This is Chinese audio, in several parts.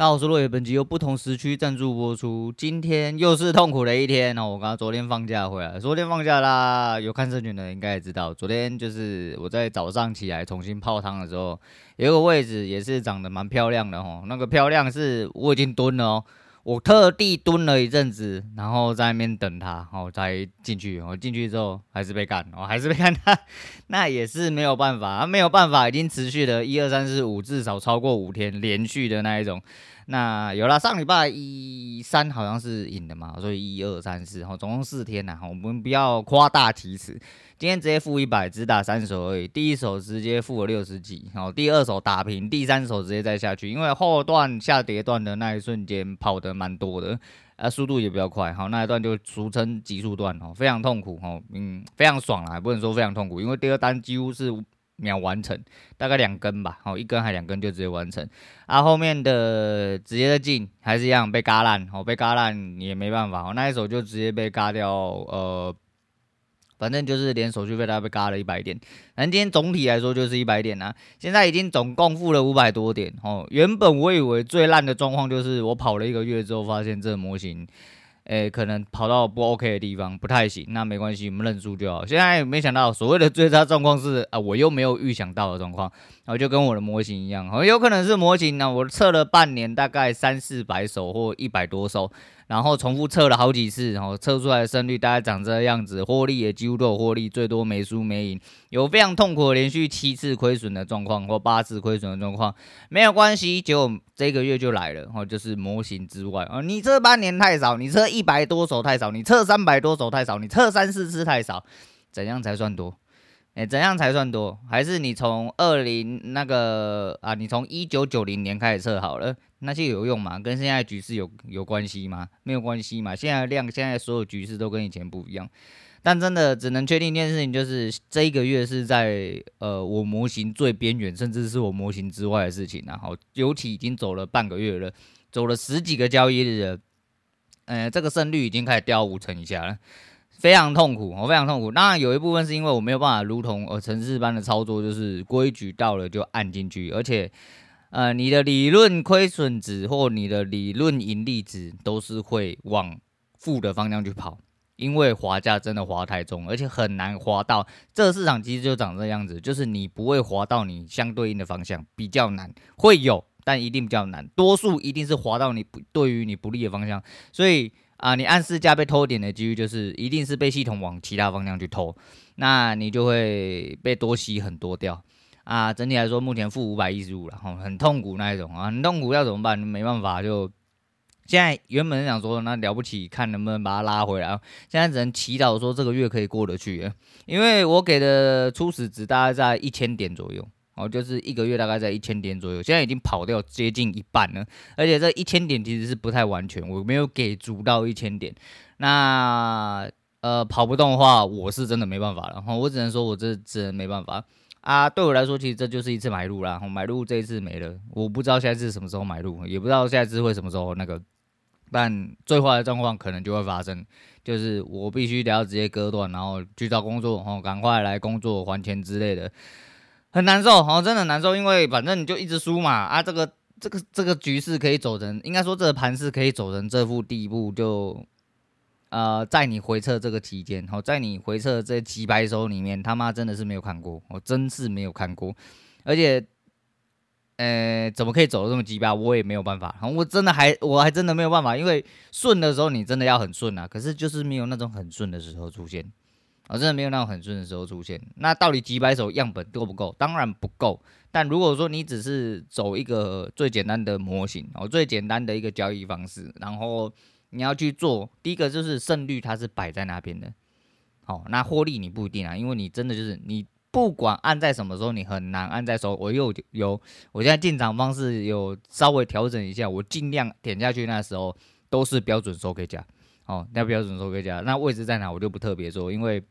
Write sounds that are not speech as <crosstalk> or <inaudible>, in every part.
那，我是落叶，本集由不同时区赞助播出。今天又是痛苦的一天哦。我刚昨天放假回来，昨天放假啦。有看社群的人应该也知道，昨天就是我在早上起来重新泡汤的时候，有个位置也是长得蛮漂亮的哦。那个漂亮是我已经蹲了哦。我特地蹲了一阵子，然后在那边等他，然后才进去。我进去之后还是被干，我还是被干他，<laughs> 那也是没有办法，没有办法，已经持续了一二三四五，至少超过五天连续的那一种。那有了上礼拜一三好像是赢的嘛，所以一二三四，好，总共四天呐，我们不要夸大其词。今天直接负一百，只打三手而已。第一手直接负了六十几，然后第二手打平，第三手直接再下去。因为后段下跌段的那一瞬间跑得蛮多的，啊，速度也比较快。好，那一段就俗称极速段哦，非常痛苦哦，嗯，非常爽啦，不能说非常痛苦，因为第二单几乎是秒完成，大概两根吧，好，一根还两根就直接完成。啊，后面的直接的进还是一样被嘎烂，哦，被嘎烂也没办法，哦，那一手就直接被嘎掉，呃。反正就是连手续费都被嘎了一百点，反正今天总体来说就是一百点啊。现在已经总共付了五百多点哦。原本我以为最烂的状况就是我跑了一个月之后，发现这模型，诶，可能跑到不 OK 的地方，不太行。那没关系，我们认输就好。现在没想到所谓的最差状况是啊，我又没有预想到的状况，然后就跟我的模型一样，哦，有可能是模型呢，我测了半年，大概三四百手或一百多手。然后重复测了好几次，然后测出来的胜率大概长这个样子，获利也几乎都有获利，最多没输没赢，有非常痛苦的连续七次亏损的状况或八次亏损的状况，没有关系，结果这个月就来了，然后就是模型之外啊，你测半年太少，你测一百多手太少，你测三百多手太少，你测三四次太少，怎样才算多？哎，怎样才算多？还是你从二零那个啊，你从一九九零年开始测好了，那些有用吗？跟现在局势有有关系吗？没有关系嘛。现在量，现在所有局势都跟以前不一样。但真的只能确定一件事情，就是这一个月是在呃我模型最边缘，甚至是我模型之外的事情。然后尤其已经走了半个月了，走了十几个交易日了，呃，这个胜率已经开始掉五成以下了。非常痛苦，我非常痛苦。当然有一部分是因为我没有办法如同呃程式般的操作，就是规矩到了就按进去，而且呃你的理论亏损值或你的理论盈利值都是会往负的方向去跑，因为滑价真的滑太重，而且很难滑到。这个市场其实就长这样子，就是你不会滑到你相对应的方向，比较难。会有，但一定比较难。多数一定是滑到你不对于你不利的方向，所以。啊，你按市价被偷点的几率就是，一定是被系统往其他方向去偷，那你就会被多吸很多掉。啊，整体来说，目前负五百一十五了，吼，很痛苦那一种啊，很痛苦要怎么办？没办法，就现在原本想说，那了不起，看能不能把它拉回来。现在只能祈祷说这个月可以过得去，因为我给的初始值大概在一千点左右。哦，就是一个月大概在一千点左右，现在已经跑掉接近一半了，而且这一千点其实是不太完全，我没有给足到一千点。那呃跑不动的话，我是真的没办法了，我只能说我这只能没办法啊。对我来说，其实这就是一次买入啦，买入这一次没了，我不知道下一次什么时候买入，也不知道下一次会什么时候那个，但最坏的状况可能就会发生，就是我必须得要直接割断，然后去找工作，哦，赶快来工作还钱之类的。很难受，哦，真的很难受，因为反正你就一直输嘛，啊，这个这个这个局势可以走成，应该说这个盘势可以走成这副地步，就，呃，在你回撤这个期间，好，在你回撤这几百手里面，他妈真的是没有看过，我真是没有看过，而且，呃，怎么可以走得这么鸡巴，我也没有办法，我真的还我还真的没有办法，因为顺的时候你真的要很顺啊，可是就是没有那种很顺的时候出现。我、真的没有那种很顺的时候出现。那到底几百手样本够不够？当然不够。但如果说你只是走一个最简单的模型，哦，最简单的一个交易方式，然后你要去做，第一个就是胜率它是摆在那边的。哦，那获利你不一定啊，因为你真的就是你不管按在什么时候，你很难按在手。我又有，我现在进场方式有稍微调整一下，我尽量点下去那时候都是标准收 K 价。哦，那标准收 K 价，那位置在哪我就不特别说，因为。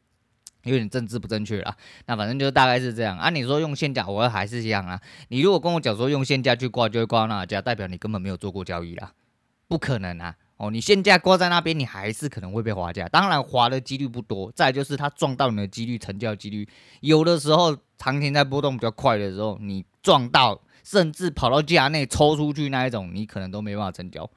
有点政治不正确啦，那反正就大概是这样啊。你说用现价，我还是一样啊。你如果跟我讲说用现价去挂，就会挂那价，代表你根本没有做过交易啦，不可能啊。哦，你现价挂在那边，你还是可能会被划价，当然滑的几率不多。再就是它撞到你的几率，成交几率，有的时候行情在波动比较快的时候，你撞到甚至跑到价内抽出去那一种，你可能都没办法成交。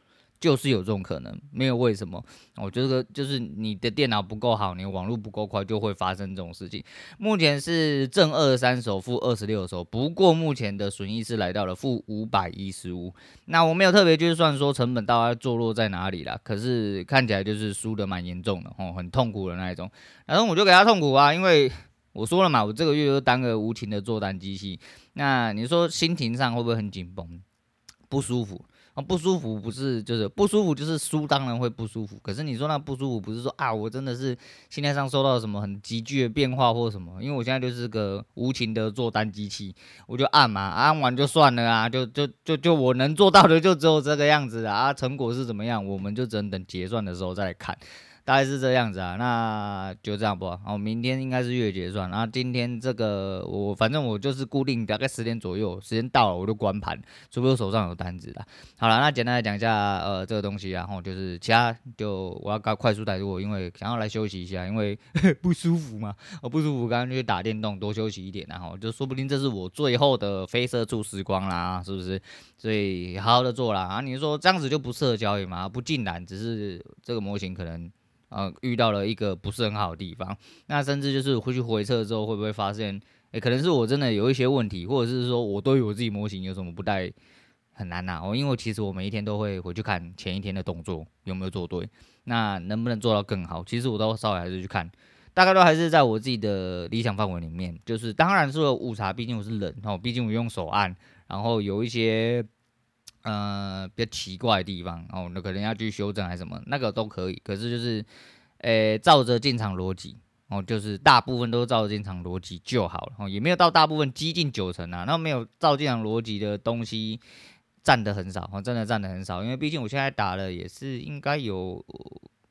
就是有这种可能，没有为什么。我觉得就是你的电脑不够好，你网络不够快，就会发生这种事情。目前是正二三手，负二十六手，不过目前的损益是来到了负五百一十五。那我没有特别就是算说成本大概坐落在哪里啦，可是看起来就是输得蛮严重的哦，很痛苦的那一种。然后我就给他痛苦啊，因为我说了嘛，我这个月就当个无情的做单机器。那你说心情上会不会很紧绷，不舒服？啊，不舒服不是就是不舒服，就是输当然会不舒服。可是你说那不舒服，不是说啊，我真的是心态上受到什么很急剧的变化或什么？因为我现在就是个无情的做单机器，我就按嘛，按完就算了啊，就就就就我能做到的就只有这个样子啊。成果是怎么样，我们就只能等结算的时候再来看。大概是这样子啊，那就这样不？好，明天应该是月结算，然后今天这个我反正我就是固定大概十点左右，时间到了我就关盘，除非我手上有单子啦。好了，那简单来讲一下呃这个东西，然后就是其他就我要搞快速带过，因为想要来休息一下，因为 <laughs> 不舒服嘛，我不舒服，刚刚去打电动，多休息一点，然后就说不定这是我最后的非社畜时光啦，是不是？所以好好的做啦啊！你说这样子就不适合交易吗？不尽然，只是这个模型可能。呃，遇到了一个不是很好的地方，那甚至就是回去回测之后，会不会发现，诶、可能是我真的有一些问题，或者是说我对于我自己模型有什么不太很难呐、哦，因为其实我每一天都会回去看前一天的动作有没有做对，那能不能做到更好？其实我都稍微还是去看，大概都还是在我自己的理想范围里面。就是当然是有误差，毕竟我是人哦，毕竟我用手按，然后有一些。呃，比较奇怪的地方哦，那可能要去修正还是什么，那个都可以。可是就是，诶、照着进场逻辑哦，就是大部分都照着进场逻辑就好了哦，也没有到大部分接近九成啊。那没有照进场逻辑的东西占的很少哦，真的占的很少。因为毕竟我现在打了也是应该有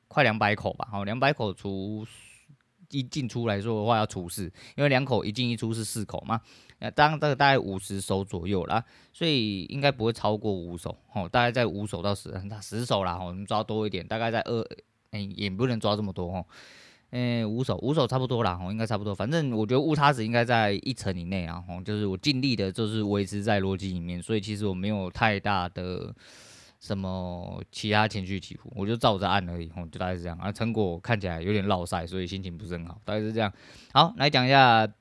快两百口吧，哦，两百口除一进出来说的话要出四，因为两口一进一出是四口嘛。那当这个大概五十手左右啦，所以应该不会超过五手哦，大概在五手到十，十手啦，我们抓多一点，大概在二，哎、也不能抓这么多哦，嗯、五手五手差不多啦，哦，应该差不多，反正我觉得误差值应该在一成以内啊，哦，就是我尽力的，就是维持在逻辑里面，所以其实我没有太大的什么其他情绪起伏，我就照着按而已，哦，就大概是这样，啊，成果看起来有点落赛，所以心情不是很好，大概是这样。好，来讲一下。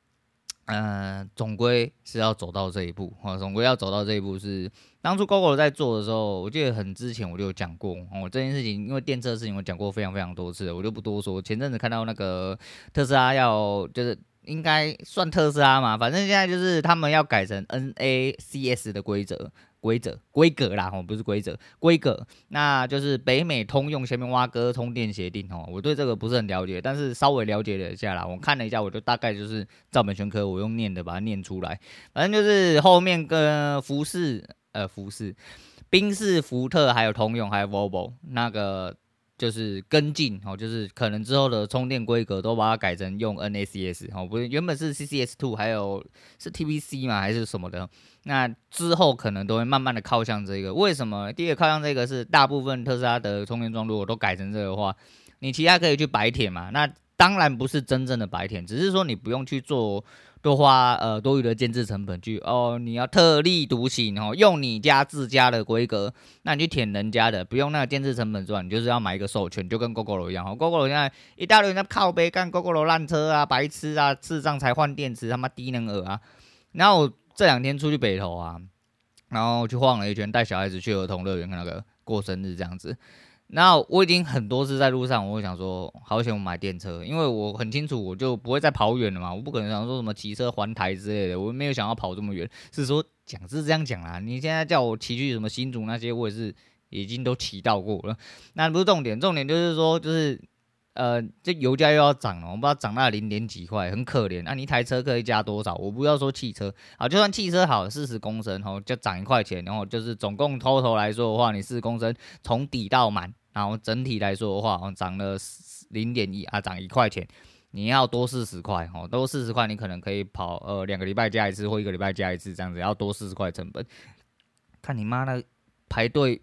嗯、呃，总归是要走到这一步啊！总归要走到这一步是当初 Gogo 在做的时候，我记得很之前我就有讲过哦。这件事情因为电车的事情我讲过非常非常多次，我就不多说。前阵子看到那个特斯拉要就是应该算特斯拉嘛，反正现在就是他们要改成 NACS 的规则。规则规格啦，吼，不是规则规格，那就是北美通用前面挖哥充电协定，哦，我对这个不是很了解，但是稍微了解了一下啦，我看了一下，我就大概就是照本宣科，我用念的把它念出来，反正就是后面跟服饰，呃，服饰、宾士、福特还有通用还有 vovo 那个。就是跟进哦，就是可能之后的充电规格都把它改成用 NACS 哦，不是原本是 CCS Two，还有是 TVC 嘛，还是什么的？那之后可能都会慢慢的靠向这个。为什么？第一个靠向这个是大部分特斯拉的充电桩如果都改成这个的话，你其他可以去白铁嘛？那当然不是真正的白铁，只是说你不用去做。多花呃多余的建制成本去哦，你要特立独行哦，用你家自家的规格，那你去舔人家的，不用那个建制成本赚，你就是要买一个授权，就跟 Gogoro 一样哦。Gogoro 现在一大堆人在靠背干 Gogoro 烂车啊，白痴啊，智障才换电池，他妈低能儿啊。然后我这两天出去北投啊，然后去晃了一圈，带小孩子去儿童乐园那个过生日这样子。那我已经很多次在路上，我想说，好险我买电车，因为我很清楚，我就不会再跑远了嘛。我不可能想说什么骑车环台之类的，我没有想要跑这么远。是说讲是这样讲啦，你现在叫我骑去什么新竹那些，我也是已经都骑到过了。那不是重点，重点就是说，就是呃，这油价又要涨了，我不知道涨到零点几块，很可怜。那、啊、你一台车可以加多少？我不要说汽车啊，就算汽车好，四十公升哦，就涨一块钱，然后就是总共 total 来说的话，你四十公升从底到满。然后整体来说的话，哦，涨了零点一啊，涨一块钱，你要多四十块哦，多四十块，你可能可以跑呃两个礼拜加一次或一个礼拜加一次这样子，要多四十块成本。看你妈那排队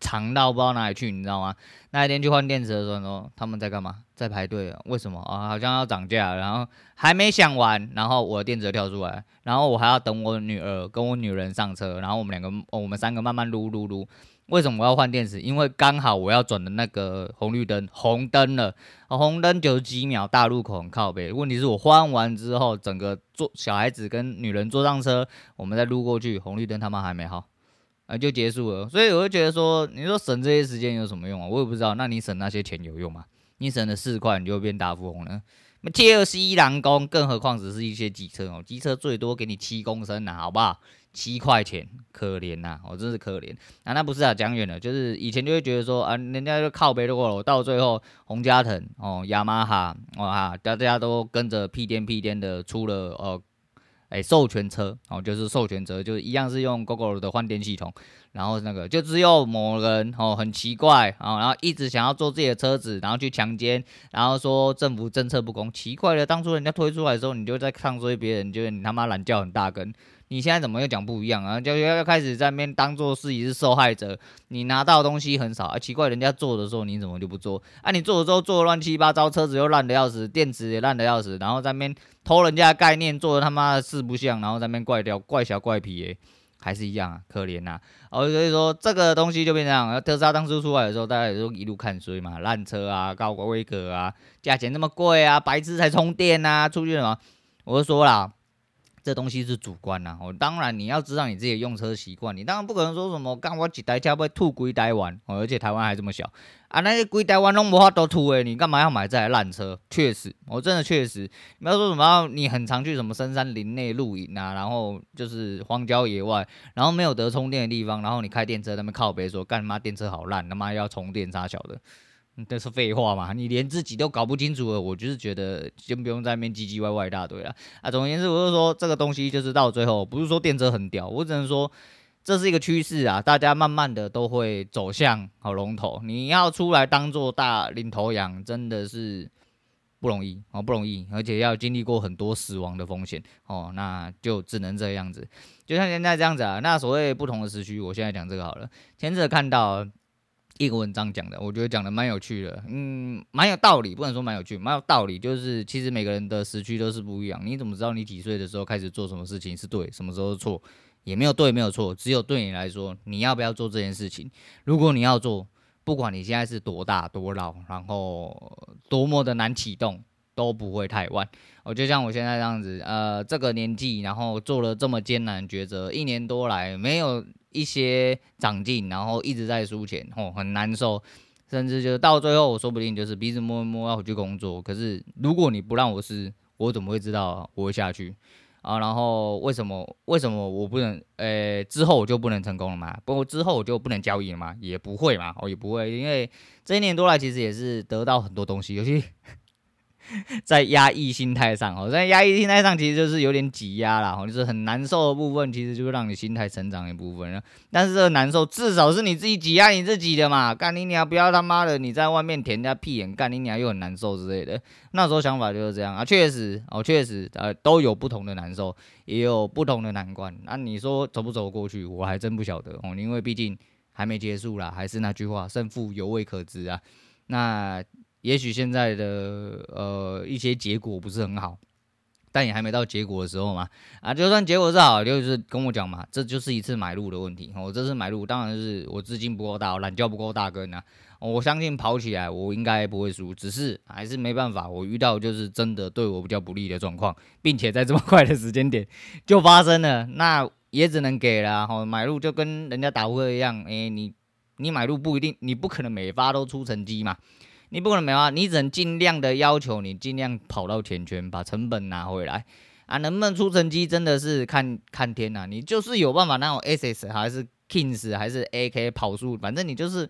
长到不知道哪里去，你知道吗？那一天去换电池的时候，他们在干嘛？在排队啊？为什么啊？好像要涨价，然后还没想完，然后我的电池跳出来，然后我还要等我女儿跟我女人上车，然后我们两个，我们三个慢慢撸撸撸。为什么我要换电池？因为刚好我要转的那个红绿灯红灯了，红灯九十几秒，大路口很靠北。问题是我换完之后，整个坐小孩子跟女人坐上车，我们再撸过去，红绿灯他妈还没好，啊就结束了。所以我就觉得说，你说省这些时间有什么用啊？我也不知道。那你省那些钱有用吗？你省了四块，你就变大富翁了？那切尔西蓝工，更何况只是一些机车哦，机车最多给你七公升啊，好不好？七块钱，可怜呐、啊，我、真是可怜。啊，那不是啊，讲远了，就是以前就会觉得说啊，人家就靠北的过了，到最后宏佳腾哦，雅马哈哦哈，大家都跟着屁颠屁颠的出了呃，哎、授权车哦，就是授权车，就是一样是用 Google 的换电系统，然后那个就只有某人哦，很奇怪啊、哦，然后一直想要做自己的车子，然后去强奸，然后说政府政策不公，奇怪了，当初人家推出来的时候，你就在唱衰别人，觉得你他妈懒叫很大根。你现在怎么又讲不一样啊？就要开始在那边当做自己是受害者，你拿到东西很少啊，奇怪，人家做的时候你怎么就不做？啊，你做的时候做的乱七八糟，车子又烂的要死，电池也烂的要死，然后在那边偷人家的概念，做的他妈的四不像，然后在那边怪掉怪小怪皮诶，还是一样啊，可怜呐、啊。哦，所以说这个东西就变这样，特斯拉当初出来的时候，大家也都一路看衰嘛，烂车啊，高规格啊，价钱那么贵啊，白痴才充电啊，出去了嘛，我就说啦。这东西是主观呐，哦，当然你要知道你自己的用车习惯，你当然不可能说什么干我几台车会吐归台湾，哦，而且台湾还这么小啊，那些归台湾弄不法都吐诶，你干嘛要买这台烂车？确实，我真的确实，你不要说什么你很常去什么深山林内露营啊，然后就是荒郊野外，然后没有得充电的地方，然后你开电车在那边靠北说干嘛电车好烂，他妈要充电啥小的。这是废话嘛？你连自己都搞不清楚了，我就是觉得先不用在那边唧唧歪歪一大堆了啊！总而言之，我就说这个东西就是到最后，不是说电车很屌，我只能说这是一个趋势啊！大家慢慢的都会走向好龙头，你要出来当做大领头羊，真的是不容易哦，不容易，而且要经历过很多死亡的风险哦，那就只能这样子，就像现在这样子啊。那所谓不同的时区，我现在讲这个好了，前者看到。一个文章讲的，我觉得讲的蛮有趣的，嗯，蛮有道理，不能说蛮有趣，蛮有道理。就是其实每个人的时区都是不一样，你怎么知道你几岁的时候开始做什么事情是对，什么时候是错？也没有对，没有错，只有对你来说，你要不要做这件事情？如果你要做，不管你现在是多大多老，然后多么的难启动，都不会太晚。我就像我现在这样子，呃，这个年纪，然后做了这么艰难抉择，一年多来没有。一些长进，然后一直在输钱，吼，很难受，甚至就到最后，我说不定就是鼻子摸一摸要回去工作。可是如果你不让我试，我怎么会知道我会下去啊？然后为什么为什么我不能？呃、之后我就不能成功了吗？不过之后我就不能交易了吗？也不会嘛，我也不会，因为这一年多来其实也是得到很多东西，尤其。<laughs> 在压抑心态上，哦，在压抑心态上，其实就是有点挤压啦，哦，就是很难受的部分，其实就是让你心态成长一部分。但是这个难受，至少是你自己挤压你自己的嘛。干你娘，不要他妈的你在外面舔人家屁眼，干你娘又很难受之类的。那时候想法就是这样啊，确实哦，确实呃都有不同的难受，也有不同的难关。那你说走不走过去，我还真不晓得哦，因为毕竟还没结束啦，还是那句话，胜负犹未可知啊。那。也许现在的呃一些结果不是很好，但也还没到结果的时候嘛。啊，就算结果是好，就是跟我讲嘛，这就是一次买入的问题。我这次买入当然是我资金不够大，我懒觉不够大根啊。我相信跑起来我应该不会输，只是还是没办法，我遇到就是真的对我比较不利的状况，并且在这么快的时间点就发生了，那也只能给了。好，买入就跟人家打扑克一样，哎，你你买入不一定，你不可能每发都出成绩嘛。你不可能没有啊，你只能尽量的要求你尽量跑到前圈，把成本拿回来啊！能不能出成绩，真的是看看天呐、你就是有办法那种 SS 还是 Kings 还是 AK 跑输，反正你就是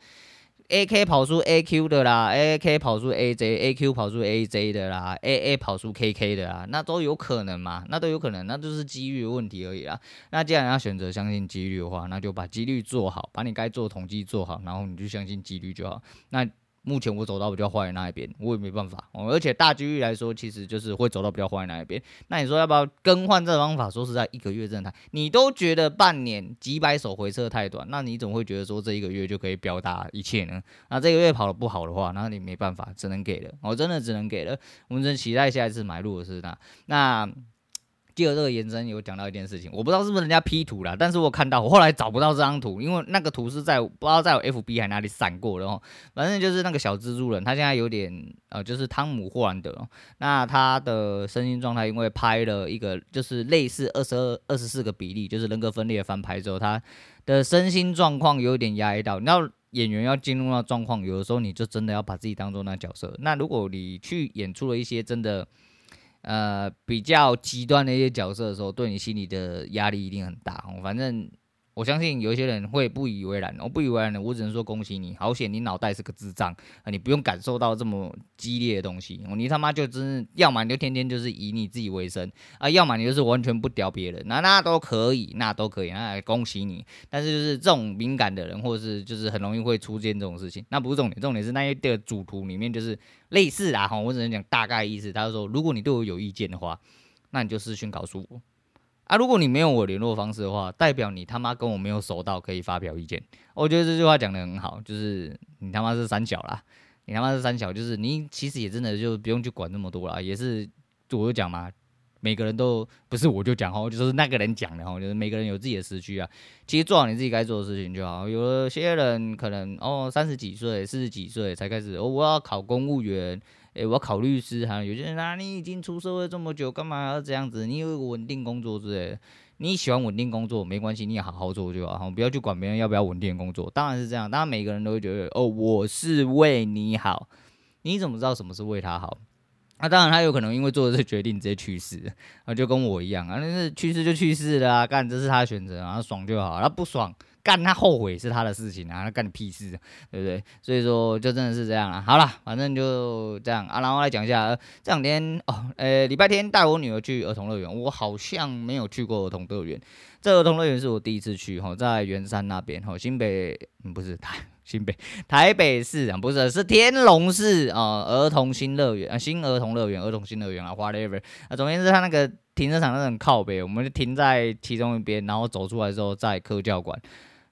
AK 跑出 AQ 的啦，AK 跑出 AJ，AQ 跑出 AJ 的啦，AA 跑出 KK 的啦，那都有可能嘛？那都有可能，那就是几率的问题而已啦。那既然要选择相信几率的话，那就把几率做好，把你该做统计做好，然后你就相信几率就好。那目前我走到比较坏的那一边，我也没办法。而且大几率来说，其实就是会走到比较坏的那一边。那你说要不要更换这方法？说实在，一个月真的太，你都觉得半年几百手回撤太短，那你怎么会觉得说这一个月就可以表达一切呢？那这个月跑得不好的话，那你没办法，只能给了。我真的只能给了。我们真期待下一次买入的是那那。第二这个延伸有讲到一件事情，我不知道是不是人家 P 图了，但是我看到我后来找不到这张图，因为那个图是在不知道在我 FB 还哪里闪过的哦。反正就是那个小蜘蛛人，他现在有点呃，就是汤姆霍兰德，那他的身心状态因为拍了一个就是类似二十二二十四个比例，就是人格分裂翻拍之后，他的身心状况有点压抑到。你知道演员要进入那状况，有的时候你就真的要把自己当做那角色。那如果你去演出了一些真的。呃，比较极端的一些角色的时候，对你心里的压力一定很大。反正。我相信有一些人会不以为然，我不以为然的，我只能说恭喜你，好险你脑袋是个智障啊！你不用感受到这么激烈的东西，你他妈就真是，要么你就天天就是以你自己为生啊，要么你就是完全不屌别人，那那都可以，那都可以，那恭喜你。但是就是这种敏感的人，或者是就是很容易会出现这种事情，那不是重点，重点是那些的主图里面就是类似啊，哈，我只能讲大概意思，他就说，如果你对我有意见的话，那你就私讯告诉我。啊，如果你没有我联络方式的话，代表你他妈跟我没有熟到可以发表意见。我觉得这句话讲得很好，就是你他妈是三小啦，你他妈是三小，就是你其实也真的就不用去管那么多啦，也是我就讲嘛，每个人都不是我就讲哦，就是那个人讲的哦，就是每个人有自己的时区啊，其实做好你自己该做的事情就好。有些人可能哦三十几岁、四十几岁才开始哦，我要考公务员。诶，我要考律师，哈有些人啊，你已经出社会这么久，干嘛要这样子？你有一个稳定工作之类的，你喜欢稳定工作没关系，你也好好做就好，不要去管别人要不要稳定工作。当然是这样，当然每个人都会觉得，哦，我是为你好，你怎么知道什么是为他好？那、当然他有可能因为做了这个决定直接去世，啊，就跟我一样啊，那是去世就去世了啊，干这是他选择啊，爽就好，他不爽。干他后悔是他的事情啊，那干你屁事，对不对？所以说就真的是这样啊。好了，反正就这样啊。然后来讲一下，这两天哦，呃，礼拜天带我女儿去儿童乐园，我好像没有去过儿童乐园。这儿童乐园是我第一次去哈，在圆山那边哈，新北不是台 <laughs> 新北台北市啊，不是是天龙市啊，儿童新乐园啊，新儿童乐园，儿童新乐园啊，whatever 啊，总而言之，他那个停车场那种靠北，我们就停在其中一边，然后走出来之后在科教馆。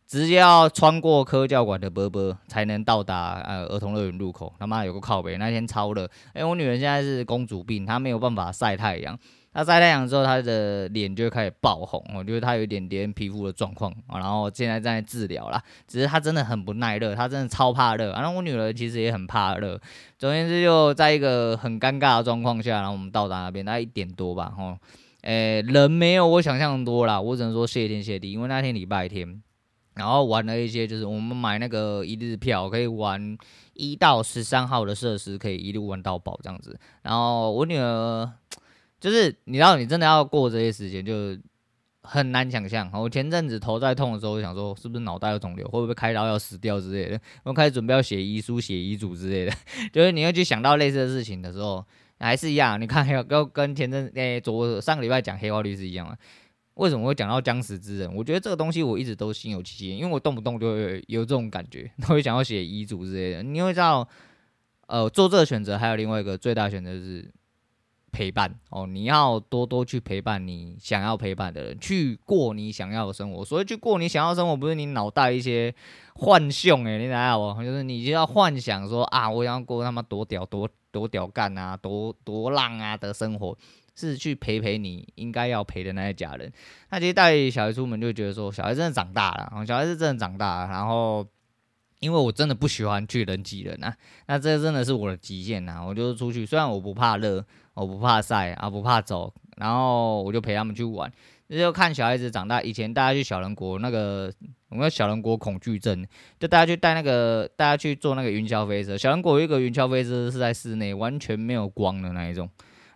直接要穿过科教馆的波波才能到达呃儿童乐园入口。他妈有个靠北，那天超热。哎，我女儿现在是公主病，她没有办法晒太阳。她晒太阳之后，她的脸就会开始爆红。我觉得她有一点点皮肤的状况啊，然后现在正在治疗啦。只是她真的很不耐热，她真的超怕热。然后我女儿其实也很怕热。总言之，就在一个很尴尬的状况下，然后我们到达那边，大概一点多吧。吼，哎，人没有我想象多啦。我只能说谢天谢地，因为那天礼拜天。然后玩了一些，就是我们买那个一日票，可以玩一到十三号的设施，可以一路玩到饱这样子。然后我女儿就是，你知道，你真的要过这些时间，就很难想象。我前阵子头在痛的时候，想说是不是脑袋有肿瘤，会不会开刀要死掉之类的。我开始准备要写遗书、写遗嘱之类的，就是你要去想到类似的事情的时候，还是一样。你看，还有跟前阵诶，昨上个礼拜讲黑化律师一样啊。为什么会讲到僵死之人？我觉得这个东西我一直都心有戚戚，因为我动不动就会有这种感觉，<laughs> 都会想要写遗嘱之类的。你会知道，呃，做这个选择还有另外一个最大选择是陪伴哦。你要多多去陪伴你想要陪伴的人，去过你想要的生活。所以去过你想要的生活，不是你脑袋一些幻象诶，你知道不？就是你就要幻想说啊，我想要过他妈多屌多多屌干啊，多多浪啊的生活。是去陪陪你应该要陪的那些家人。那其实带小孩出门就觉得说，小孩真的长大了，小孩是真的长大了。然后，因为我真的不喜欢去人挤人啊，那这真的是我的极限呐。我就出去，虽然我不怕热，我不怕晒啊，不怕走，然后我就陪他们去玩。那就看小孩子长大。以前大家去小人国那个，我们小人国恐惧症，就大家去带那个，大家去坐那个云霄飞车。小人国有一个云霄飞车是在室内，完全没有光的那一种。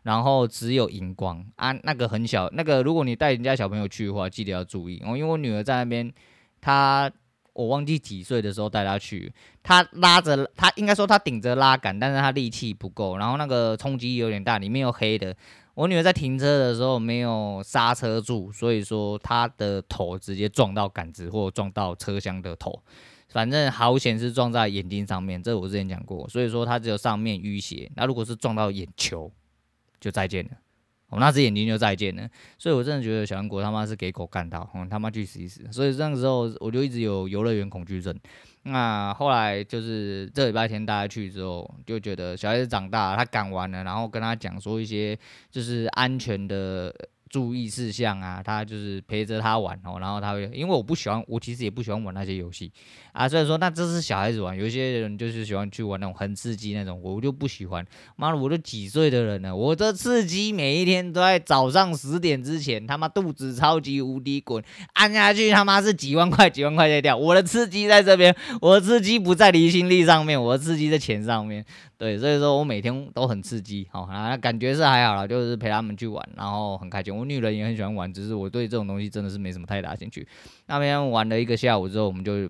然后只有荧光啊，那个很小，那个如果你带人家小朋友去的话，记得要注意哦。因为我女儿在那边，她我忘记几岁的时候带她去，她拉着她应该说她顶着拉杆，但是她力气不够，然后那个冲击有点大，里面有黑的。我女儿在停车的时候没有刹车住，所以说她的头直接撞到杆子或撞到车厢的头。反正好险是撞在眼睛上面，这我之前讲过，所以说她只有上面淤血。那如果是撞到眼球，就再见了，我、那只眼睛就再见了。所以我真的觉得小人国他妈是给狗干到，嗯，他妈去死一死。所以那个时候我就一直有游乐园恐惧症。那后来就是这礼拜天大家去之后，就觉得小孩子长大了，他敢玩了，然后跟他讲说一些就是安全的。注意事项啊，他就是陪着他玩哦，然后他会，因为我不喜欢，我其实也不喜欢玩那些游戏啊，所以说那这是小孩子玩，有些人就是喜欢去玩那种很刺激那种，我就不喜欢。妈的，我都几岁的人了，我这刺激每一天都在早上十点之前，他妈肚子超级无敌滚，按下去他妈是几万块几万块在掉，我的刺激在这边，我的刺激不在离心力上面，我的刺激在钱上面。对，所以说我每天都很刺激，好啊，感觉是还好了，就是陪他们去玩，然后很开心。女人也很喜欢玩，只是我对这种东西真的是没什么太大兴趣。那边玩了一个下午之后，我们就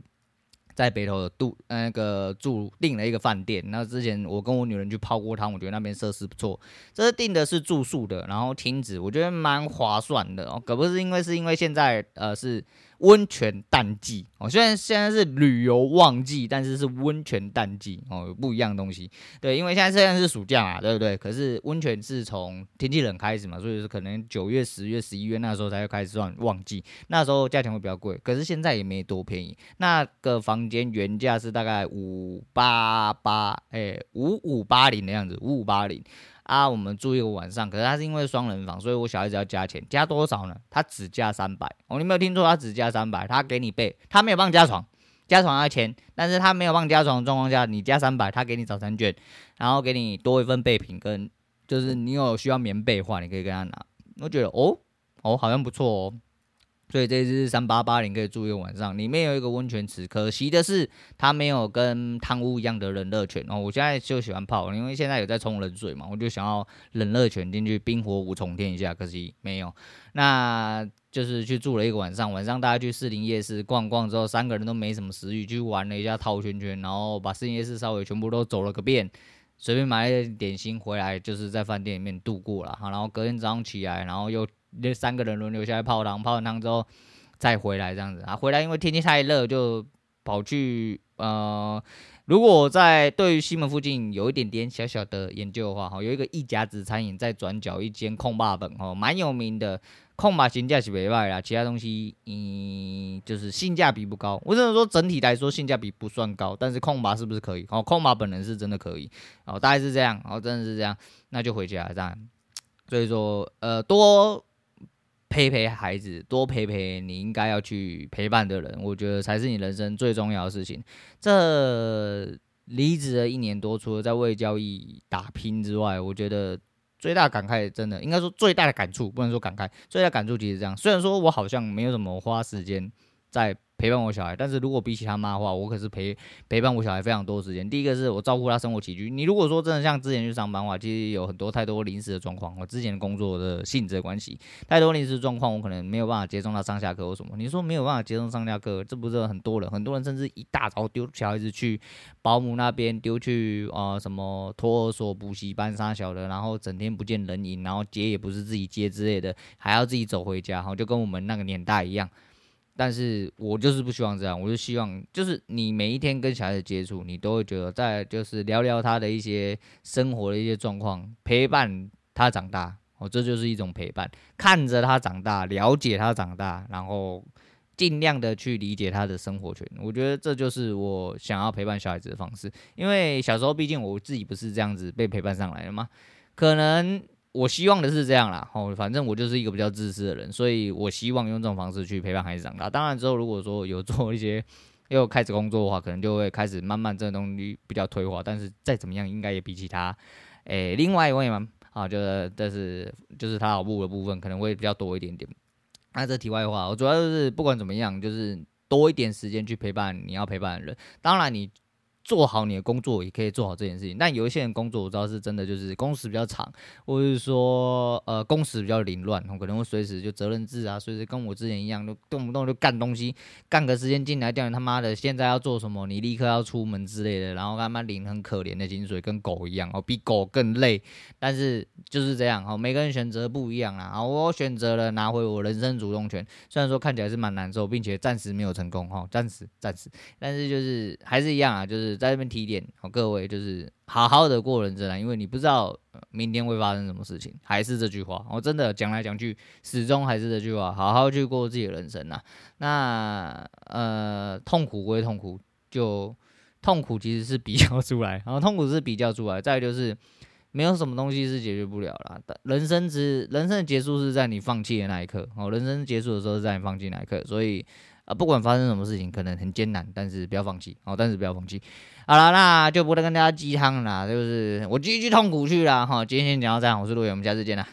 在北头的度那个住订了一个饭店。那之前我跟我女人去泡过汤，我觉得那边设施不错。这是订的是住宿的，然后亲子，我觉得蛮划算的哦。可不是因为是因为现在呃是。温泉淡季哦，虽然现在是旅游旺季，但是是温泉淡季哦，不一样的东西。对，因为现在虽然是暑假嘛，对不对？可是温泉是从天气冷开始嘛，所以是可能九月、十月、十一月那时候才会开始算旺季，那时候价钱会比较贵。可是现在也没多便宜，那个房间原价是大概五八八，哎，五五八零的样子，五五八零。啊，我们住一个晚上，可是他是因为双人房，所以我小孩子要加钱，加多少呢？他只加三百哦，你没有听错，他只加三百，他给你备，他没有帮你加床，加床要钱，但是他没有帮你加床的状况下，你加三百，他给你早餐券，然后给你多一份备品，跟就是你有需要棉被的话，你可以跟他拿。我觉得哦哦，好像不错哦。所以这支三八八零可以住一个晚上，里面有一个温泉池。可惜的是，它没有跟汤屋一样的冷热泉哦。我现在就喜欢泡，因为现在有在冲冷水嘛，我就想要冷热泉进去冰火五重天一下。可惜没有，那就是去住了一个晚上。晚上大家去士林夜市逛逛之后，三个人都没什么食欲，去玩了一下套圈圈，然后把士林夜市稍微全部都走了个遍，随便买了一点点心回来，就是在饭店里面度过了。然后隔天早上起来，然后又。那三个人轮流下来泡汤，泡完汤之后再回来这样子啊。回来因为天气太热，就跑去呃，如果在对于西门附近有一点点小小的研究的话，哈，有一个一甲子餐饮在转角一间控霸本，哦，蛮有名的。控霸性价比没卖啦，其他东西嗯，就是性价比不高。我只能说整体来说性价比不算高，但是控霸是不是可以？哦，控霸本人是真的可以，哦，大概是这样，哦，真的是这样，那就回家这样。所以说呃多。陪陪孩子，多陪陪你应该要去陪伴的人，我觉得才是你人生最重要的事情。这离职了一年多，除了在为交易打拼之外，我觉得最大感慨，真的应该说最大的感触，不能说感慨，最大感触其实这样。虽然说我好像没有什么花时间在。陪伴我小孩，但是如果比起他妈的话，我可是陪陪伴我小孩非常多时间。第一个是我照顾他生活起居。你如果说真的像之前去上班的话，其实有很多太多临时的状况。我之前工作的性质的关系，太多临时状况，我可能没有办法接送他上下课或什么。你说没有办法接送上下课，这不是很多人？很多人甚至一大早丢小孩子去保姆那边，丢去啊、什么托儿所、补习班啥小的，然后整天不见人影，然后接也不是自己接之类的，还要自己走回家，哈，就跟我们那个年代一样。但是我就是不希望这样，我就希望就是你每一天跟小孩子接触，你都会觉得在就是聊聊他的一些生活的一些状况，陪伴他长大，哦，这就是一种陪伴，看着他长大，了解他长大，然后尽量的去理解他的生活圈。我觉得这就是我想要陪伴小孩子的方式，因为小时候毕竟我自己不是这样子被陪伴上来的嘛，可能。我希望的是这样啦，哦，反正我就是一个比较自私的人，所以我希望用这种方式去陪伴孩子长大。当然之后如果说有做一些又开始工作的话，可能就会开始慢慢这个东西比较退化。但是再怎么样，应该也比起他，诶、另外一位嘛，啊，就是但是就是他老部的部分可能会比较多一点点。那这题外话，我主要就是不管怎么样，就是多一点时间去陪伴你要陪伴的人。当然你。做好你的工作，也可以做好这件事情。但有一些人工作，我知道是真的，就是工时比较长，或者是说呃工时比较凌乱，可能会随时就责任制啊，随时跟我之前一样，就动不动就干东西，干个时间进来，叫你他妈的现在要做什么，你立刻要出门之类的，然后他妈领很可怜的薪水，跟狗一样哦，比狗更累。但是就是这样哦，每个人选择不一样啊。我选择了拿回我人生主动权，虽然说看起来是蛮难受，并且暂时没有成功哈，暂时暂时，但是就是还是一样啊，就是。在这边提点，好，各位就是好好的过人生啊，因为你不知道明天会发生什么事情。还是这句话，我真的讲来讲去，始终还是这句话，好好去过自己的人生呐。那呃，痛苦归痛苦，就痛苦其实是比较出来，然后痛苦是比较出来。再就是没有什么东西是解决不了啦。人生之人生的结束是在你放弃的那一刻，哦，人生结束的时候是在你放弃那一刻，所以。啊，不管发生什么事情，可能很艰难，但是不要放弃哦，但是不要放弃。好了，那就不再跟大家鸡汤了，就是我继续痛苦去了哈。今天先讲到这样，我是陆远，我们下次见啦。